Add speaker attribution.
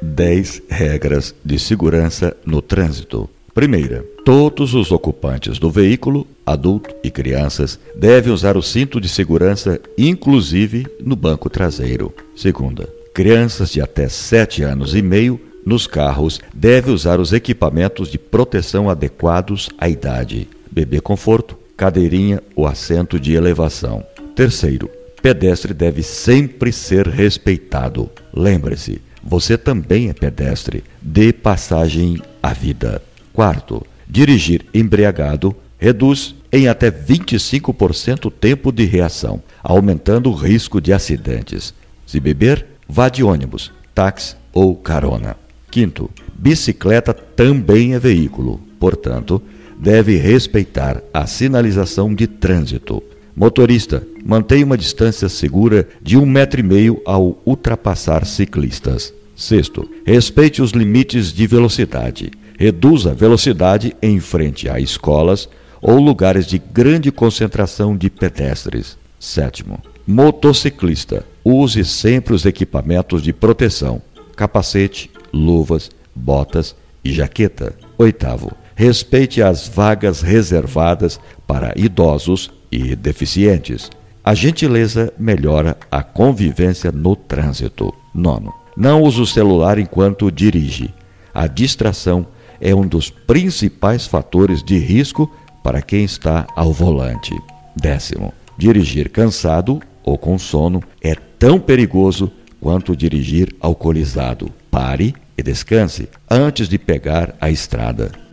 Speaker 1: 10 regras de segurança no trânsito. Primeira, todos os ocupantes do veículo, adulto e crianças, devem usar o cinto de segurança, inclusive no banco traseiro. Segunda, crianças de até 7 anos e meio nos carros devem usar os equipamentos de proteção adequados à idade: bebê conforto, cadeirinha ou assento de elevação. Terceiro, pedestre deve sempre ser respeitado. Lembre-se, você também é pedestre. Dê passagem à vida. Quarto, dirigir embriagado reduz em até 25% o tempo de reação, aumentando o risco de acidentes. Se beber, vá de ônibus, táxi ou carona. Quinto, bicicleta também é veículo, portanto, deve respeitar a sinalização de trânsito. Motorista, mantenha uma distância segura de um metro e meio ao ultrapassar ciclistas. Sexto, respeite os limites de velocidade. Reduza a velocidade em frente a escolas ou lugares de grande concentração de pedestres. Sétimo, motociclista, use sempre os equipamentos de proteção: capacete, luvas, botas e jaqueta. Oitavo, respeite as vagas reservadas para idosos e deficientes. A gentileza melhora a convivência no trânsito. Nono, não use o celular enquanto dirige. A distração é um dos principais fatores de risco para quem está ao volante. Décimo, dirigir cansado ou com sono é tão perigoso quanto dirigir alcoolizado. Pare e descanse antes de pegar a estrada.